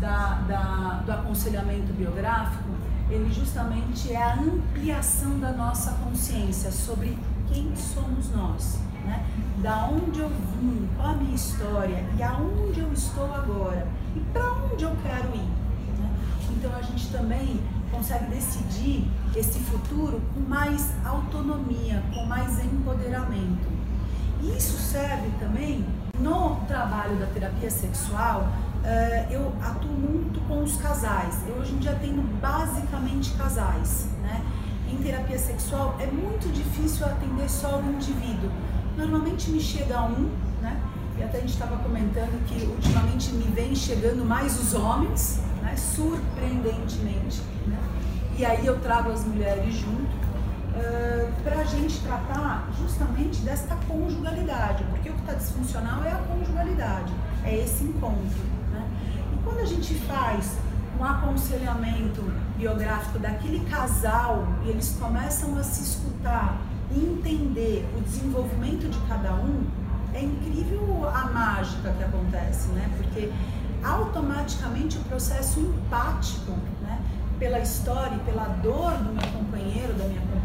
da, da, do aconselhamento biográfico, ele justamente é a ampliação da nossa consciência sobre quem somos nós, né? Da onde eu vim, qual a minha história e aonde eu estou agora e para onde eu quero ir. Né? Então a gente também consegue decidir esse futuro com mais autonomia, com mais empoderamento. Isso serve também no trabalho da terapia sexual uh, eu atuo muito com os casais. Eu hoje em dia tenho basicamente casais. Né? Em terapia sexual é muito difícil atender só o indivíduo. Normalmente me chega um, né? E até a gente estava comentando que ultimamente me vem chegando mais os homens, né? surpreendentemente. Né? E aí eu trago as mulheres junto para a gente tratar justamente desta conjugalidade, porque o que está disfuncional é a conjugalidade, é esse encontro quando a gente faz um aconselhamento biográfico daquele casal e eles começam a se escutar e entender o desenvolvimento de cada um, é incrível a mágica que acontece, né? Porque automaticamente o processo empático, né? Pela história e pela dor do meu companheiro, da minha companheira,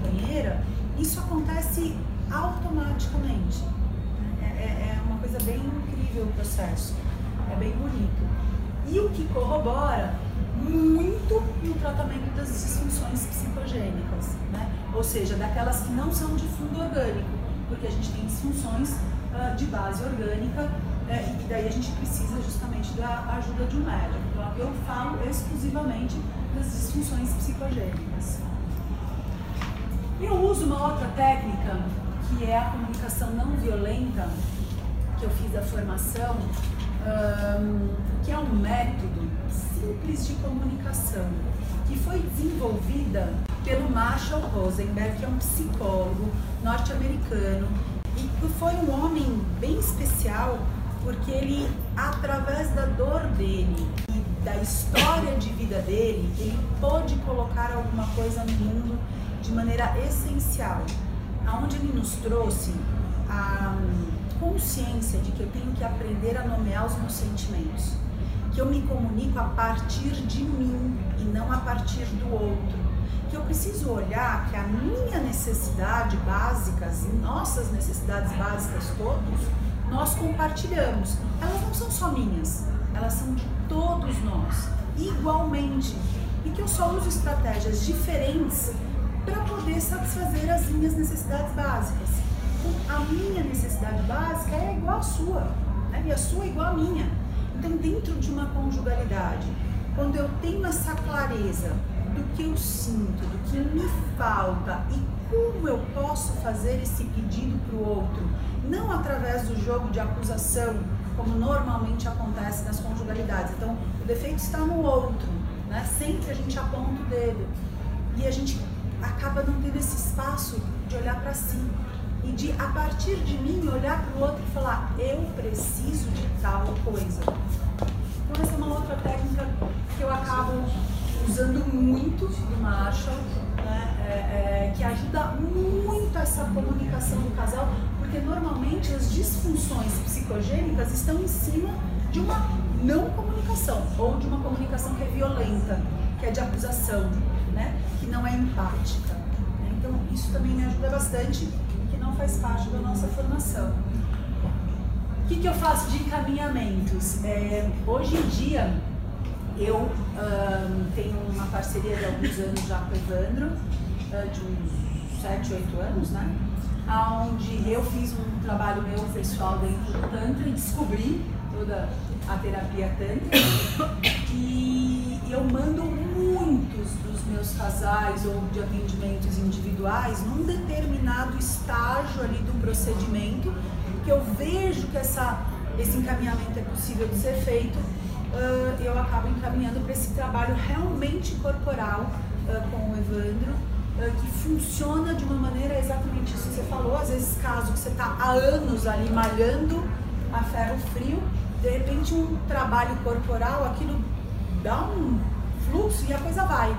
isso acontece automaticamente. É, é, é uma coisa bem incrível o processo, é bem bonito e o que corrobora muito o tratamento das disfunções psicogênicas, né? ou seja, daquelas que não são de fundo orgânico, porque a gente tem disfunções uh, de base orgânica uh, e daí a gente precisa justamente da ajuda de um médico. Então eu falo exclusivamente das disfunções psicogênicas. Eu uso uma outra técnica que é a comunicação não violenta, que eu fiz a formação um, que é um método simples de comunicação que foi desenvolvida pelo Marshall Rosenberg, que é um psicólogo norte-americano e que foi um homem bem especial porque ele, através da dor dele e da história de vida dele, ele pôde colocar alguma coisa no mundo de maneira essencial, aonde ele nos trouxe a consciência de que eu tenho que aprender a nomear os meus sentimentos, que eu me comunico a partir de mim e não a partir do outro, que eu preciso olhar que a minha necessidade básica, as nossas necessidades básicas todos, nós compartilhamos. Elas não são só minhas, elas são de todos nós, igualmente. E que eu só uso estratégias diferentes para poder satisfazer as minhas necessidades básicas a minha necessidade básica é igual à sua, né? e a sua é igual à minha. Então, dentro de uma conjugalidade, quando eu tenho essa clareza do que eu sinto, do que me falta e como eu posso fazer esse pedido para o outro, não através do jogo de acusação, como normalmente acontece nas conjugalidades. Então, o defeito está no outro, né? sempre a gente aponta o dedo e a gente acaba não tendo esse espaço de olhar para si e de, a partir de mim, olhar para o outro e falar: eu preciso de tal coisa. Então, essa é uma outra técnica que eu acabo usando muito do Marshall, né? é, é, essa comunicação do casal, porque normalmente as disfunções psicogênicas estão em cima de uma não comunicação ou de uma comunicação que é violenta, que é de acusação, né? que não é empática. Então, isso também me ajuda bastante não faz parte da nossa formação. O que, que eu faço de encaminhamentos? É, hoje em dia, eu um, tenho uma parceria de alguns anos já com o Evandro, uh, de uns 7, 8 anos, né? Onde eu fiz um trabalho meu pessoal dentro do Tantra e descobri toda a terapia Tantra. E eu mando muitos dos meus casais ou de atendimentos individuais num determinado estágio ali do procedimento que eu vejo que essa, esse encaminhamento é possível de ser feito eu acabo encaminhando para esse trabalho realmente corporal com o Evandro, que funciona de uma maneira exatamente isso que você falou. Às vezes, caso que você está há anos ali malhando a ferro frio, de repente um trabalho corporal, aquilo dá um fluxo e a coisa vai,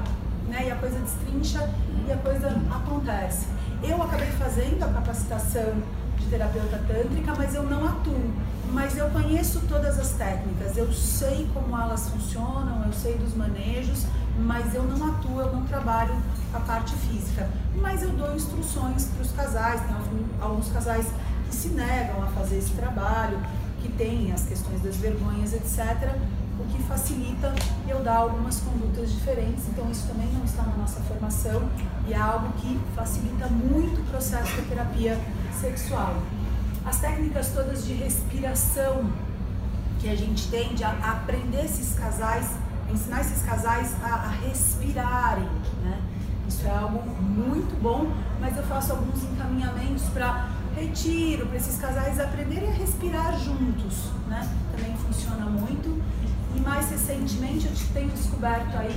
né? E a coisa destrincha e a coisa acontece. Eu acabei fazendo a capacitação de terapeuta tântrica, mas eu não atuo. Mas eu conheço todas as técnicas, eu sei como elas funcionam, sei dos manejos, mas eu não atuo, eu não trabalho a parte física. Mas eu dou instruções para os casais, tem alguns casais que se negam a fazer esse trabalho, que tem as questões das vergonhas, etc o que facilita eu dar algumas condutas diferentes. Então, isso também não está na nossa formação e é algo que facilita muito o processo de terapia sexual. As técnicas todas de respiração que a gente tem, de aprender esses casais, ensinar esses casais a, a respirarem, né? Isso é algo muito bom, mas eu faço alguns encaminhamentos para retiro, para esses casais aprenderem a respirar juntos, né? Também funciona muito. E mais recentemente eu tenho descoberto aí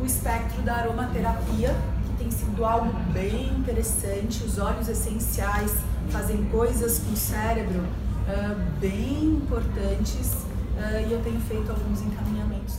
o espectro da aromaterapia, que tem sido algo bem interessante. Os óleos essenciais fazem coisas com o cérebro uh, bem importantes uh, e eu tenho feito alguns encaminhamentos